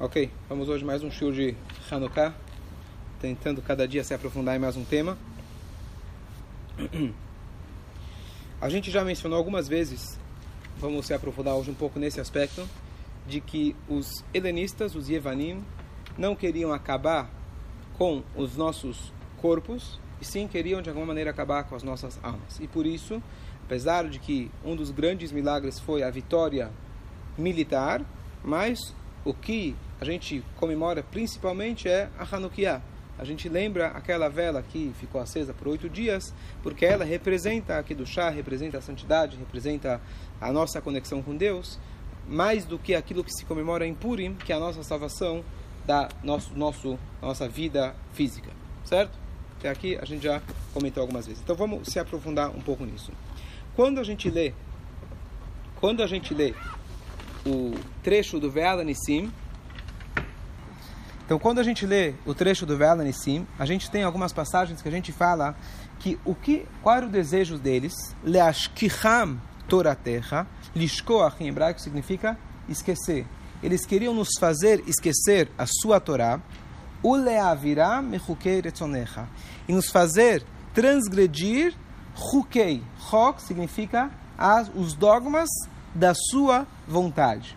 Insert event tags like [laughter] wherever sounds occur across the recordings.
Ok, vamos hoje mais um show de Hanukkah, tentando cada dia se aprofundar em mais um tema. A gente já mencionou algumas vezes, vamos se aprofundar hoje um pouco nesse aspecto, de que os helenistas, os Yevanim, não queriam acabar com os nossos corpos, e sim queriam de alguma maneira acabar com as nossas almas. E por isso, apesar de que um dos grandes milagres foi a vitória militar, mas o que a gente comemora principalmente é a Hanukkah. A gente lembra aquela vela que ficou acesa por oito dias, porque ela representa aqui do chá, representa a santidade, representa a nossa conexão com Deus, mais do que aquilo que se comemora em Purim, que é a nossa salvação da nosso, nosso, nossa vida física, certo? Até aqui a gente já comentou algumas vezes. Então vamos se aprofundar um pouco nisso. Quando a gente lê, quando a gente lê o trecho do Ve'ala Nissim, então, quando a gente lê o trecho do Ve'ala Nissim, a gente tem algumas passagens que a gente fala que o que, qual era o desejo deles? Leashkicham Toraterra, Lishkoach em hebraico significa esquecer. Eles queriam nos fazer esquecer a sua Torá, Uleavirá mechukei e nos fazer transgredir Hukei. Hok significa as, os dogmas da sua vontade.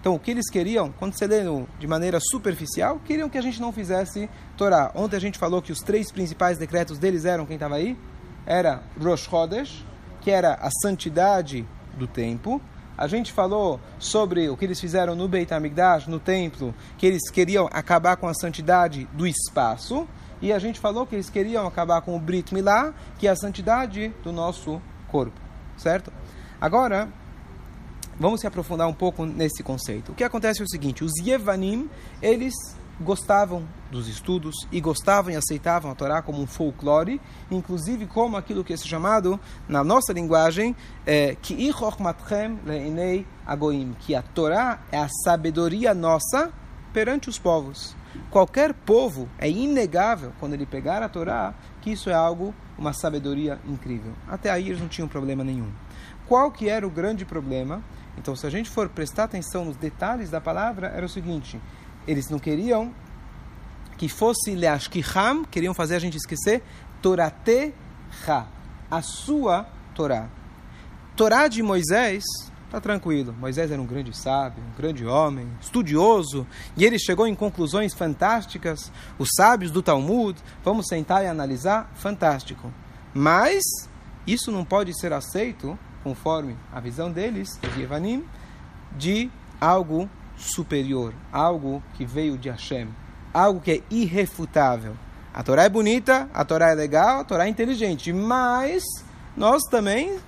Então, o que eles queriam, quando você lê de maneira superficial, queriam que a gente não fizesse Torá. Ontem a gente falou que os três principais decretos deles eram, quem estava aí? Era Rosh Chodesh, que era a santidade do tempo. A gente falou sobre o que eles fizeram no Beit HaMikdash, no templo, que eles queriam acabar com a santidade do espaço. E a gente falou que eles queriam acabar com o Brit Milá, que é a santidade do nosso corpo. Certo? Agora, vamos se aprofundar um pouco nesse conceito. O que acontece é o seguinte: os Yevanim, eles gostavam dos estudos e gostavam e aceitavam a Torá como um folclore, inclusive como aquilo que é chamado na nossa linguagem que agoim, que a Torá é a sabedoria nossa perante os povos. Qualquer povo é inegável quando ele pegar a Torá que isso é algo uma sabedoria incrível. Até aí eles não tinham problema nenhum. Qual que era o grande problema? Então, se a gente for prestar atenção nos detalhes da palavra, era o seguinte: eles não queriam que fosse Leashkiham, queriam fazer a gente esquecer Torate Ha, a sua Torá. Torá de Moisés, tá tranquilo. Moisés era um grande sábio, um grande homem, estudioso, e ele chegou em conclusões fantásticas. Os sábios do Talmud, vamos sentar e analisar, fantástico. Mas isso não pode ser aceito conforme a visão deles, os Yevanim, de algo superior, algo que veio de Hashem, algo que é irrefutável. A Torá é bonita, a Torá é legal, a Torá é inteligente, mas nós também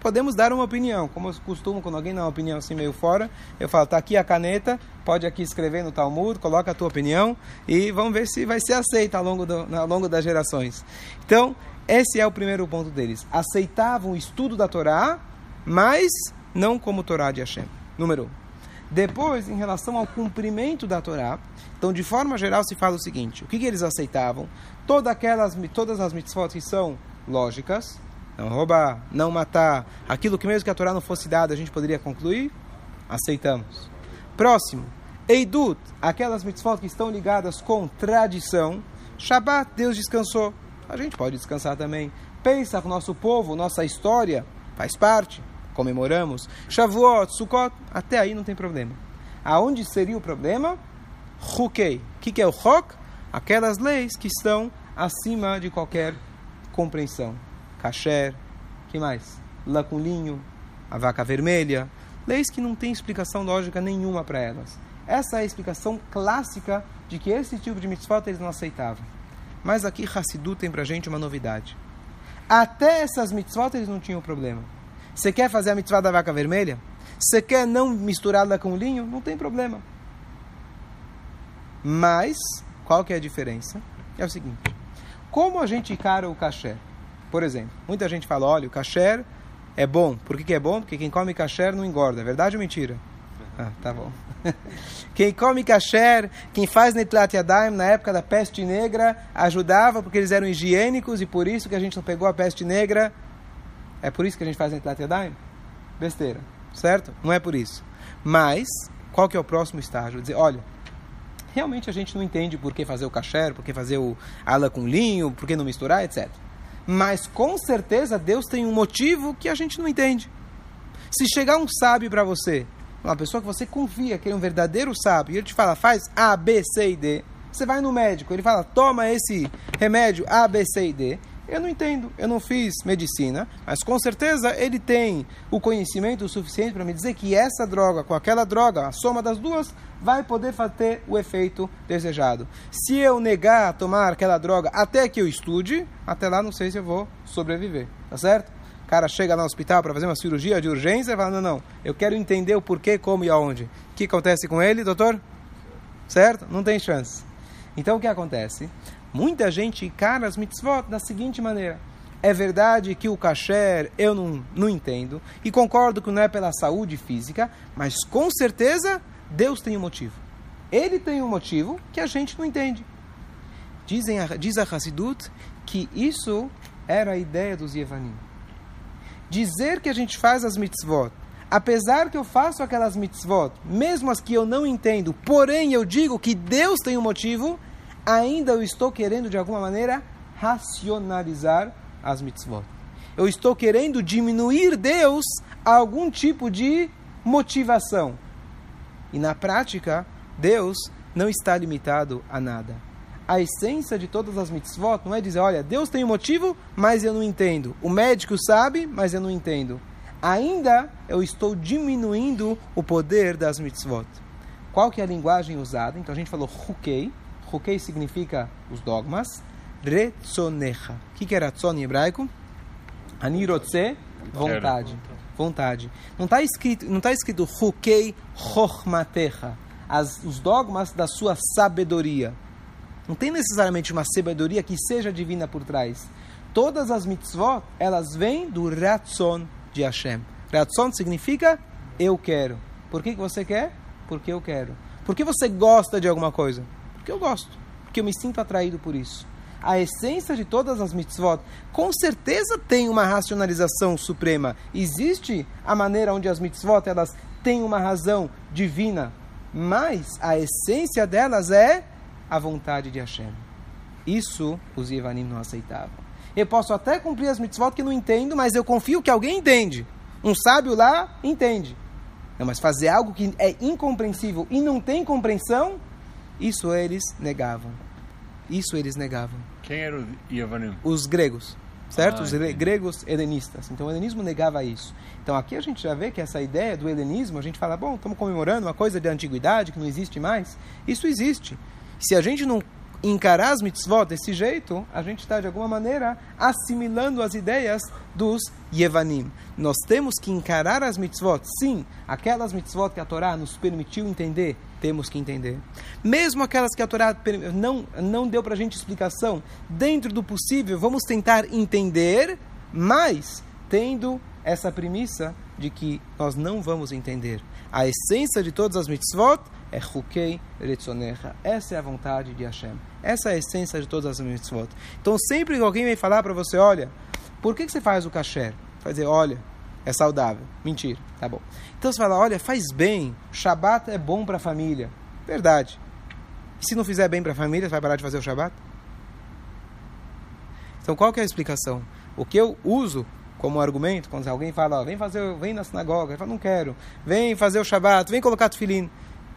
podemos dar uma opinião. Como eu costumo, quando alguém dá uma opinião assim meio fora, eu falo, tá aqui a caneta, pode aqui escrever no Talmud, coloca a tua opinião e vamos ver se vai ser aceita ao longo, do, ao longo das gerações. Então, esse é o primeiro ponto deles. Aceitavam o estudo da Torá, mas não como Torá de Hashem. Número um. Depois, em relação ao cumprimento da Torá, então, de forma geral, se fala o seguinte: o que, que eles aceitavam? Todas, aquelas, todas as mitzvot que são lógicas, não roubar, não matar, aquilo que mesmo que a Torá não fosse dada, a gente poderia concluir, aceitamos. Próximo, Eidut, aquelas mitzvot que estão ligadas com tradição, Shabbat, Deus descansou, a gente pode descansar também. Pensa nosso povo, nossa história, faz parte, comemoramos. Shavuot, Sukkot, até aí não tem problema. Aonde seria o problema? Hukei. O que, que é o Hok? Aquelas leis que estão acima de qualquer compreensão. Kasher, que mais? Laculinho, a vaca vermelha. Leis que não tem explicação lógica nenhuma para elas. Essa é a explicação clássica de que esse tipo de mitzvot eles não aceitavam. Mas aqui Hassidu tem para gente uma novidade. Até essas mitzvot eles não tinham problema. Você quer fazer a mitzvah da vaca vermelha? Você quer não misturá-la com linho? Não tem problema. Mas, qual que é a diferença? É o seguinte. Como a gente encara o kasher? Por exemplo, muita gente fala, olha, o kasher é bom. Por que, que é bom? Porque quem come kasher não engorda. É verdade ou mentira? Ah, tá bom. [laughs] Quem come kasher, quem faz netlat yadayim na época da peste negra, ajudava porque eles eram higiênicos e por isso que a gente não pegou a peste negra. É por isso que a gente faz netlat yadayim? Besteira, certo? Não é por isso. Mas, qual que é o próximo estágio? Dizer, olha, realmente a gente não entende por que fazer o kasher, por que fazer o ala com linho, por que não misturar, etc. Mas com certeza Deus tem um motivo que a gente não entende. Se chegar um sábio para você, uma pessoa que você confia que é um verdadeiro sábio, e ele te fala, faz A, B, C e D, você vai no médico, ele fala, toma esse remédio A, B, C e D. Eu não entendo, eu não fiz medicina, mas com certeza ele tem o conhecimento suficiente para me dizer que essa droga com aquela droga, a soma das duas, vai poder ter o efeito desejado. Se eu negar tomar aquela droga até que eu estude, até lá não sei se eu vou sobreviver, tá certo? O cara chega no hospital para fazer uma cirurgia de urgência e fala, não, não, eu quero entender o porquê, como e aonde. O que acontece com ele, doutor? Certo? Não tem chance. Então o que acontece? Muita gente encara as mitzvot da seguinte maneira. É verdade que o kasher eu não, não entendo e concordo que não é pela saúde física, mas com certeza Deus tem um motivo. Ele tem um motivo que a gente não entende. Dizem, diz a Hassidut que isso era a ideia dos Yevanim. Dizer que a gente faz as mitzvot, apesar que eu faço aquelas mitzvot, mesmo as que eu não entendo, porém eu digo que Deus tem um motivo, ainda eu estou querendo de alguma maneira racionalizar as mitzvot. Eu estou querendo diminuir Deus a algum tipo de motivação. E na prática, Deus não está limitado a nada. A essência de todas as mitzvot não é dizer, olha, Deus tem um motivo, mas eu não entendo. O médico sabe, mas eu não entendo. Ainda eu estou diminuindo o poder das mitzvot. Qual que é a linguagem usada? Então a gente falou hukei. Hukei significa os dogmas. Retzonecha. O que, que é ratzon em hebraico? Anirotze, vontade vontade. Não está escrito, não tá escrito Hukei Chochmatecha, os dogmas da sua sabedoria. Não tem necessariamente uma sabedoria que seja divina por trás. Todas as mitzvot, elas vêm do Ratzon de Hashem. Ratzon significa eu quero. Por que, que você quer? Porque eu quero. Por que você gosta de alguma coisa? Porque eu gosto. Porque eu me sinto atraído por isso a essência de todas as mitzvot, com certeza tem uma racionalização suprema. Existe a maneira onde as mitzvot elas têm uma razão divina, mas a essência delas é a vontade de Hashem. Isso os Yevanim não aceitavam. Eu posso até cumprir as mitzvot que não entendo, mas eu confio que alguém entende. Um sábio lá entende. Não, mas fazer algo que é incompreensível e não tem compreensão, isso eles negavam. Isso eles negavam. Quem eram os Yavanim? Os gregos, certo? Ah, os entendi. gregos helenistas. Então o helenismo negava isso. Então aqui a gente já vê que essa ideia do helenismo, a gente fala, bom, estamos comemorando uma coisa de antiguidade que não existe mais. Isso existe. Se a gente não encarar as mitzvot desse jeito, a gente está de alguma maneira assimilando as ideias dos Yevanim. Nós temos que encarar as mitzvot, sim, aquelas mitzvot que a Torá nos permitiu entender, temos que entender. Mesmo aquelas que a Torá não, não deu para a gente explicação, dentro do possível, vamos tentar entender, mas tendo essa premissa de que nós não vamos entender. A essência de todas as mitzvot é Hukei Retzonecha. Essa é a vontade de Hashem. Essa é a essência de todas as mitzvot. Então, sempre que alguém vem falar para você, olha, por que, que você faz o kasher? Vai dizer, olha, é saudável. Mentira, tá bom. Então você fala, olha, faz bem, Shabat é bom para a família. Verdade. E se não fizer bem para a família, você vai parar de fazer o Shabat? Então, qual que é a explicação? O que eu uso como argumento, quando alguém fala, ó, vem fazer, vem na sinagoga, eu falo, não quero. Vem fazer o Shabat, vem colocar tefilim.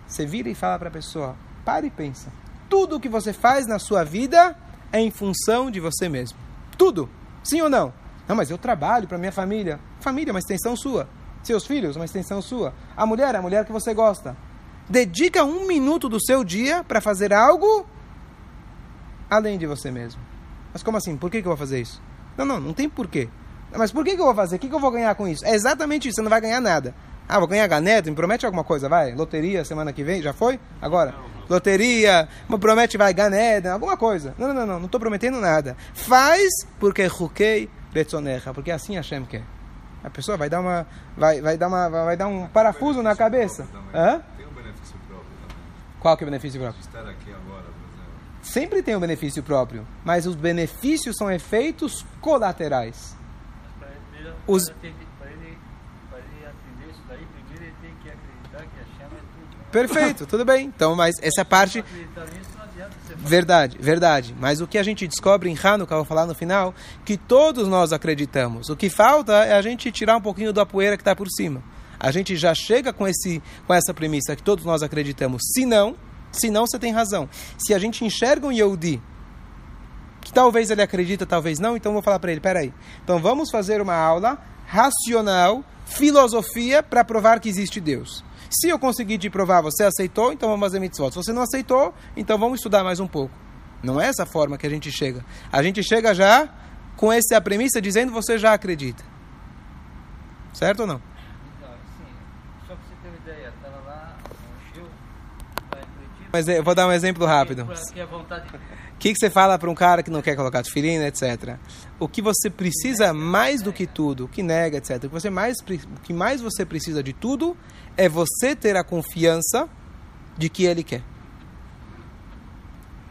Você vira e fala para a pessoa: pare e pensa. Tudo o que você faz na sua vida é em função de você mesmo. Tudo. Sim ou não? Não, mas eu trabalho para minha família. Família é uma extensão sua. Seus filhos, uma extensão sua. A mulher é a mulher que você gosta. Dedica um minuto do seu dia para fazer algo além de você mesmo. Mas como assim? Por que, que eu vou fazer isso? Não, não, não tem porquê. Mas por que, que eu vou fazer? O que, que eu vou ganhar com isso? É exatamente isso, você não vai ganhar nada. Ah, vou ganhar ganeta, me promete alguma coisa, vai. Loteria semana que vem, já foi? Agora. Loteria, me promete, vai, ganeta, alguma coisa. Não, não, não, não estou prometendo nada. Faz porque Hukei Retzonecha, porque assim Hashem quer. A pessoa vai dar uma, vai, vai dar uma, vai dar um parafuso na cabeça. Hã? Tem um benefício próprio também. Qual que é o benefício próprio? Estar aqui agora, por exemplo. Sempre tem um benefício próprio, mas os benefícios são efeitos colaterais. Os Perfeito, tudo bem. Então, mas essa parte. Verdade, verdade. Mas o que a gente descobre em Hanukkah, vou falar no final, que todos nós acreditamos. O que falta é a gente tirar um pouquinho da poeira que está por cima. A gente já chega com, esse, com essa premissa que todos nós acreditamos. Se não, se não, você tem razão. Se a gente enxerga um Yehudi, que talvez ele acredita, talvez não, então vou falar para ele, peraí. Então vamos fazer uma aula racional, filosofia, para provar que existe Deus. Se eu conseguir te provar, você aceitou, então vamos fazer mitzvot. Se você não aceitou, então vamos estudar mais um pouco. Não é essa forma que a gente chega. A gente chega já com essa premissa dizendo você já acredita. Certo ou não? Então, assim, só pra você ter uma ideia, estava lá no show, lá em Curitiba. Mas eu vou dar um exemplo rápido. O que, que você fala para um cara que não quer colocar tefilina, etc. O que você precisa mais do que tudo, que nega, etc. O que, você mais, o que mais você precisa de tudo é você ter a confiança de que ele quer.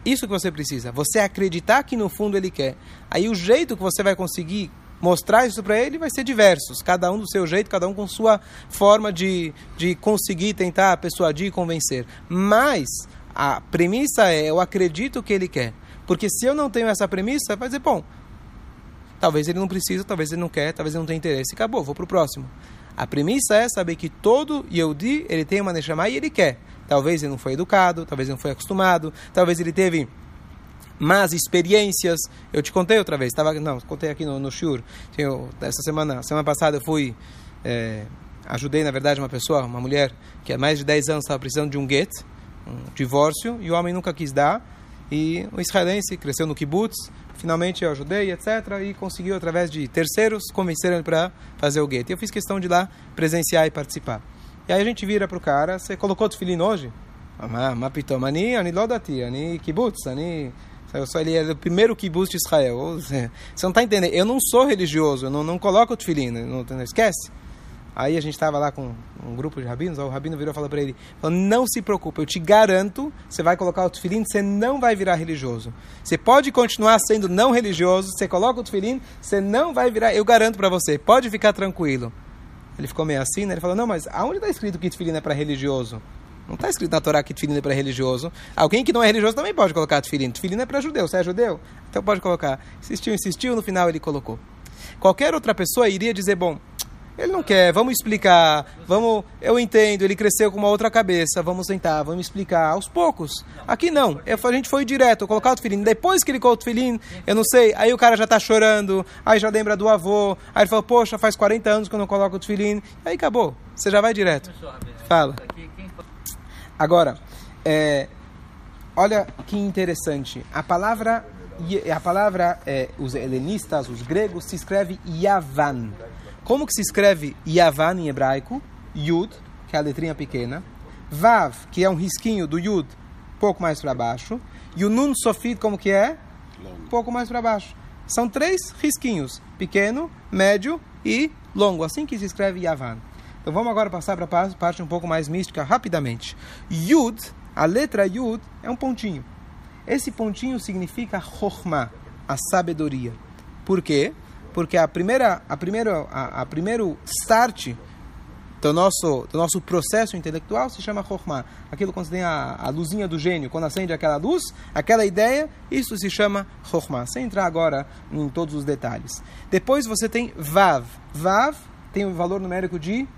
Isso que você precisa. Você acreditar que no fundo ele quer. Aí o jeito que você vai conseguir mostrar isso para ele vai ser diversos. Cada um do seu jeito, cada um com sua forma de, de conseguir tentar persuadir e convencer. Mas a premissa é: eu acredito que ele quer. Porque se eu não tenho essa premissa, vai dizer, bom, talvez ele não precisa, talvez ele não quer, talvez ele não tenha interesse. Acabou, vou para o próximo. A premissa é saber que todo Yehudi, ele tem uma Neshama e ele quer. Talvez ele não foi educado, talvez ele não foi acostumado, talvez ele teve más experiências. Eu te contei outra vez, estava não, contei aqui no, no Shur. Essa semana, semana passada eu fui, é, ajudei na verdade uma pessoa, uma mulher, que há mais de 10 anos estava precisando de um get, um divórcio, e o homem nunca quis dar. E o israelense cresceu no kibbutz, finalmente eu ajudei, etc. E conseguiu, através de terceiros, convencer ele para fazer o get. E eu fiz questão de ir lá presenciar e participar. E aí a gente vira para o cara, você colocou o filhinho hoje? Mapitomani ani lodati, ani Kibutz ani eu sou ele é o primeiro kibbutz de Israel. Você não está entendendo? Eu não sou religioso, eu não, não coloco o tefilim, não, não esquece. Aí a gente estava lá com um grupo de rabinos, o rabino virou e falou para ele, falou, não se preocupe, eu te garanto, você vai colocar o tefilim, você não vai virar religioso. Você pode continuar sendo não religioso, você coloca o tefilim, você não vai virar, eu garanto para você, pode ficar tranquilo. Ele ficou meio assim, né? ele falou, não, mas aonde está escrito que tefilim é para religioso? Não está escrito na Torá que tefilim é para religioso. Alguém que não é religioso também pode colocar tefilim. Tefilim é para judeu. Você é judeu? Então pode colocar. Insistiu, insistiu, no final ele colocou. Qualquer outra pessoa iria dizer, bom, ele não quer, vamos explicar, vamos, eu entendo, ele cresceu com uma outra cabeça, vamos sentar, vamos explicar aos poucos. Aqui não, eu- a gente foi direto, colocar o tefilim, depois que ele colocou o tefilim, eu não sei, aí o cara já tá chorando, aí já lembra do avô, aí ele falou, poxa, faz 40 anos que eu não coloco o tefilim, aí acabou, você já vai direto. Fala. Agora, é, olha que interessante. A palavra, a palavra é, os helenistas, os gregos, se escreve Yavan. Como que se escreve Yavan em hebraico? Yud, que é a letrinha pequena. Vav, que é um risquinho do Yud, pouco mais para baixo. E o Nun Sofit, como que é? Um pouco mais para baixo. São três risquinhos: pequeno, médio e longo. Assim que se escreve Yavan. Então vamos agora passar para a parte um pouco mais mística rapidamente. Yud, a letra Yud é um pontinho. Esse pontinho significa Chokhmah, a sabedoria. Por quê? Porque a primeira, a primeira, a, a primeiro start do nosso, do nosso processo intelectual se chama Chokhmah. Aquilo quando você tem a, a luzinha do gênio, quando acende aquela luz, aquela ideia, isso se chama Chokhmah. Sem entrar agora em todos os detalhes. Depois você tem Vav. Vav tem um valor numérico de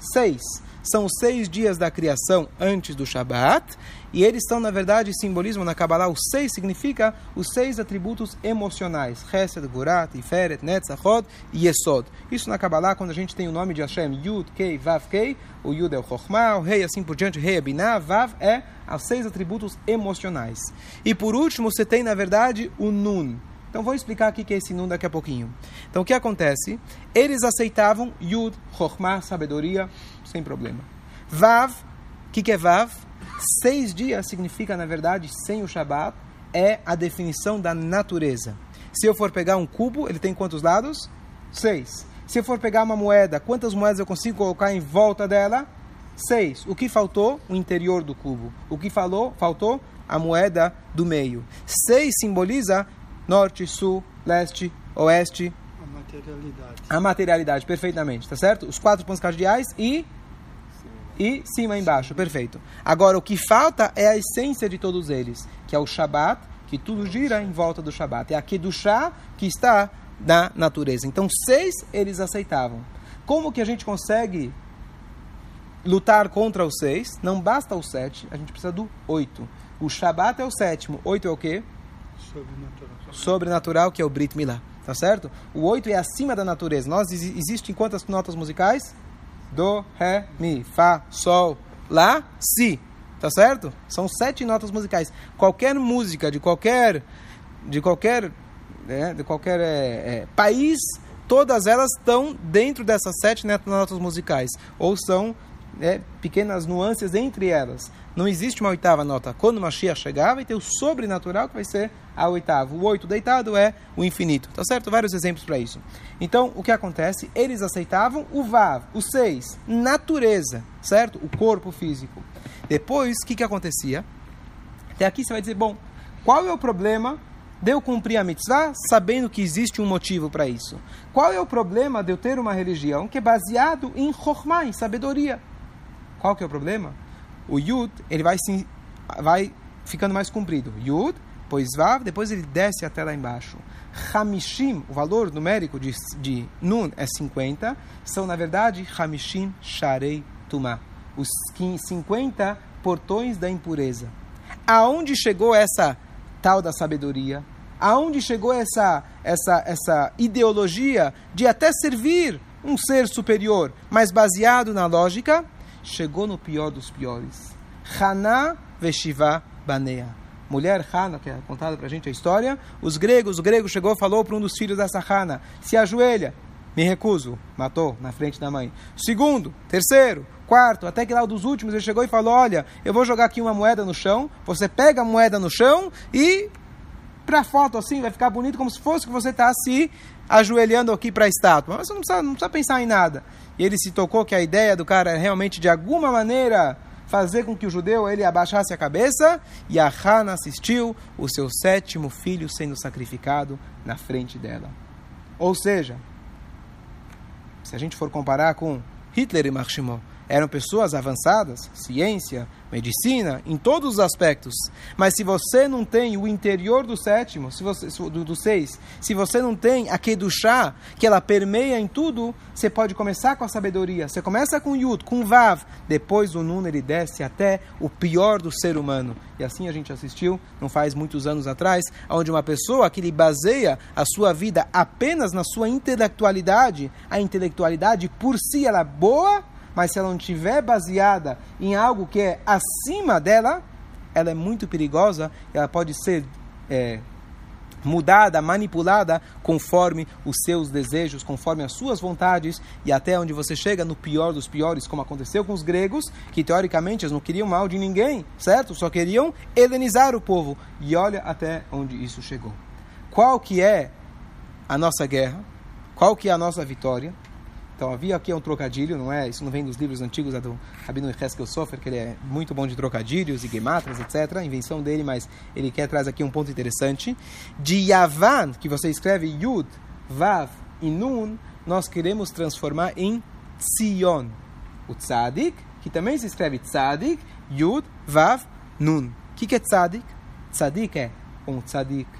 seis. São os seis dias da criação antes do Shabat. E eles estão, na verdade, simbolismo na Kabbalah. O seis significa os seis atributos emocionais. Chesed, Gurat, Iferet, Netzachod e Yesod. Isso na Kabbalah, quando a gente tem o nome de Hashem, Yud, Kei, Vav, Kei. O Yud é o Chokhmah, o Rei assim por diante, Rei é Binah, Vav é os seis atributos emocionais. E por último, você tem, na verdade, o Nun. Então vou explicar aqui que é esse Nun daqui a pouquinho. Então o que acontece? Eles aceitavam Yud, Chokhmah, sabedoria, sem problema. Vav, o que, que é Vav? Seis dias significa, na verdade, sem o Shabat, é a definição da natureza. Se eu for pegar um cubo, ele tem quantos lados? Seis. Se eu for pegar uma moeda, quantas moedas eu consigo colocar em volta dela? Seis. O que faltou? O interior do cubo. O que falou? faltou? A moeda do meio. Seis simboliza norte, sul, leste, oeste, A materialidade. a materialidade, perfeitamente, tá certo? Os quatro pontos cardeais e e cima e embaixo, perfeito. Agora, o que falta é a essência de todos eles, que é o Shabat, que tudo gira em volta do Shabat. É a Kedushá que está na natureza. Então, seis eles aceitavam. Como que a gente consegue lutar contra os seis? Não basta o sete, a gente precisa do oito. O Shabat é o sétimo, oito é o quê? Sobrenatural. Sobrenatural, que é o Brit Milá. Tá certo? O oito é acima da natureza. Nós existem quantas notas musicais? Do, Ré, Mi, Fá, Sol, Lá, Si. Tá certo? São sete notas musicais. Qualquer música de qualquer de qualquer né, de qualquer é, é, país, todas elas estão dentro dessas sete notas musicais ou são é, pequenas nuances entre elas. Não existe uma oitava nota. Quando Mashiach chegar, vai ter o sobrenatural que vai ser a oitava. O oito deitado é o infinito. Tá certo? Vários exemplos para isso. Então, o que acontece? Eles aceitavam o Vav, o seis, natureza, certo? O corpo físico. Depois, o que, que acontecia? Até aqui você vai dizer, bom, qual é o problema de eu cumprir a mitzvah sabendo que existe um motivo para isso? Qual é o problema de eu ter uma religião que é baseado em chokhmah, em sabedoria? Qual que é o problema? O Yud, ele vai, vai ficando mais comprido. Yud, depois Vav, depois ele desce até lá embaixo. Hamishim, o valor numérico de, de Nun é 50, são na verdade Hamishim Sharei Tumah, os 50 portões da impureza. Aonde chegou essa tal da sabedoria? Aonde chegou essa, essa, essa ideologia de até servir um ser superior, mas baseado na lógica? Chegou no pior dos piores. Haná Veshiva Banea. Mulher Hana, que é contada para a gente a história, os gregos, o grego chegou falou para um dos filhos dessa Hana, se ajoelha, me recuso, matou na frente da mãe. Segundo, terceiro, quarto, até que lá dos últimos ele chegou e falou, olha, eu vou jogar aqui uma moeda no chão, você pega a moeda no chão e para a foto assim vai ficar bonito como se fosse que você está se ajoelhando aqui para a estátua. Mas você não precisa, não precisa pensar em nada e ele se tocou que a ideia do cara é realmente de alguma maneira fazer com que o judeu ele abaixasse a cabeça e a Hana assistiu o seu sétimo filho sendo sacrificado na frente dela. Ou seja, se a gente for comparar com Hitler e Marshimov, eram pessoas avançadas, ciência, medicina, em todos os aspectos. Mas se você não tem o interior do sétimo, se você, do, do seis, se você não tem a chá que ela permeia em tudo, você pode começar com a sabedoria. Você começa com Yud, com Vav, depois o Nun ele desce até o pior do ser humano. E assim a gente assistiu, não faz muitos anos atrás, onde uma pessoa que lhe baseia a sua vida apenas na sua intelectualidade, a intelectualidade por si ela é boa, mas se ela não estiver baseada em algo que é acima dela, ela é muito perigosa, ela pode ser é, mudada, manipulada conforme os seus desejos, conforme as suas vontades e até onde você chega no pior dos piores, como aconteceu com os gregos, que teoricamente eles não queriam mal de ninguém, certo? Só queriam helenizar o povo. E olha até onde isso chegou. Qual que é a nossa guerra? Qual que é a nossa vitória? Então havia aqui um trocadilho, não é? Isso não vem dos livros antigos é do Rabino Heskel Sofer, que ele é muito bom de trocadilhos e gematras, etc. Invenção dele, mas ele quer trazer aqui um ponto interessante. De Yavan, que você escreve Yud, Vav e Nun, nós queremos transformar em Tzion. O Tzadik, que também se escreve Tzadik, Yud, Vav, Nun. O que, que é Tzadik? Tzadik é um Tzadik,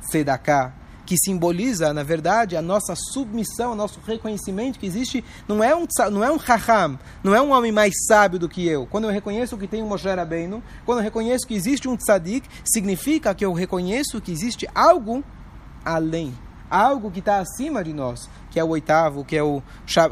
Tzedakah, que simboliza, na verdade, a nossa submissão, o nosso reconhecimento que existe, não é um não é um raham, não é um homem mais sábio do que eu. Quando eu reconheço que tem um Moshe Rabbeinu, quando eu reconheço que existe um tzadik, significa que eu reconheço que existe algo além, algo que está acima de nós, que é o oitavo, que é o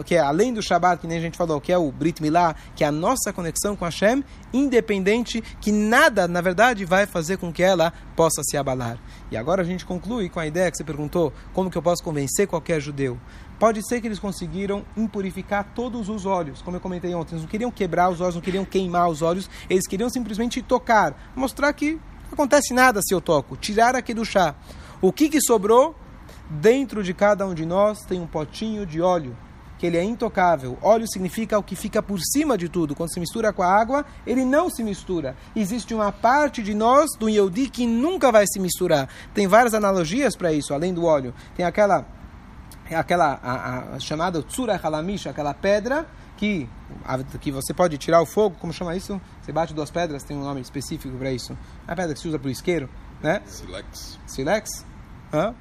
que é além do Shabat, que nem a gente falou, que é o Brit Milá, que é a nossa conexão com Hashem, independente, que nada, na verdade, vai fazer com que ela possa se abalar. E agora a gente conclui com a ideia que você perguntou: como que eu posso convencer qualquer judeu? Pode ser que eles conseguiram impurificar todos os olhos, como eu comentei ontem. Eles não queriam quebrar os olhos, não queriam queimar os olhos, eles queriam simplesmente tocar, mostrar que não acontece nada se eu toco, tirar aqui do chá. O que, que sobrou? Dentro de cada um de nós tem um potinho de óleo que ele é intocável. Óleo significa o que fica por cima de tudo. Quando se mistura com a água, ele não se mistura. Existe uma parte de nós, do Yehudi, que nunca vai se misturar. Tem várias analogias para isso, além do óleo. Tem aquela é aquela a, a chamada Tsura Halamish, aquela pedra que, a, que você pode tirar o fogo, como chama isso? Você bate duas pedras, tem um nome específico para isso. A pedra que se usa para o isqueiro, né? Silex. Silex? Hã?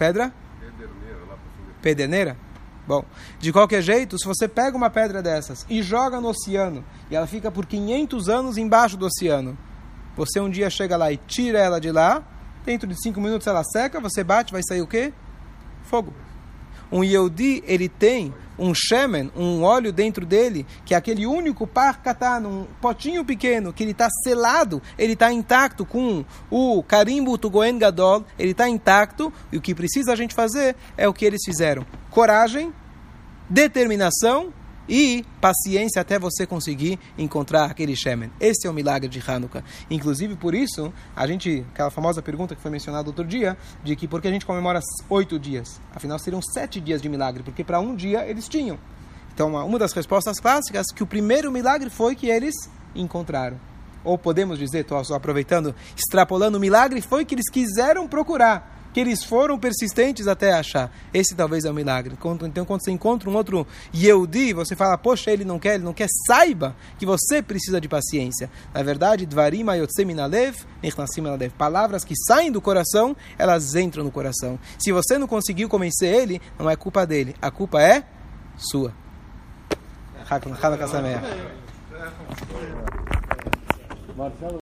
Pedra? Pederneira? Bom, de qualquer jeito, se você pega uma pedra dessas e joga no oceano, e ela fica por 500 anos embaixo do oceano, você um dia chega lá e tira ela de lá, dentro de 5 minutos ela seca, você bate, vai sair o quê? Fogo. Um Yehudi, ele tem um shemen, um óleo dentro dele, que é aquele único par katana, um potinho pequeno, que ele está selado, ele está intacto com o carimbo tugoen gadol, ele está intacto, e o que precisa a gente fazer é o que eles fizeram. Coragem, determinação e paciência até você conseguir encontrar aquele Shemen. Esse é o milagre de Hanukkah. Inclusive, por isso, a gente, aquela famosa pergunta que foi mencionada outro dia, de que por que a gente comemora oito dias? Afinal, seriam sete dias de milagre, porque para um dia eles tinham. Então, uma das respostas clássicas que o primeiro milagre foi que eles encontraram. Ou podemos dizer, estou aproveitando, extrapolando o milagre, foi que eles quiseram procurar que eles foram persistentes até achar. Esse talvez é o um milagre. Então, quando você encontra um outro Yehudi, você fala, poxa, ele não quer, ele não quer, saiba que você precisa de paciência. Na verdade, Dvarim Ayotseminalev, palavras que saem do coração, elas entram no coração. Se você não conseguiu convencer ele, não é culpa dele, a culpa é sua. Marcelo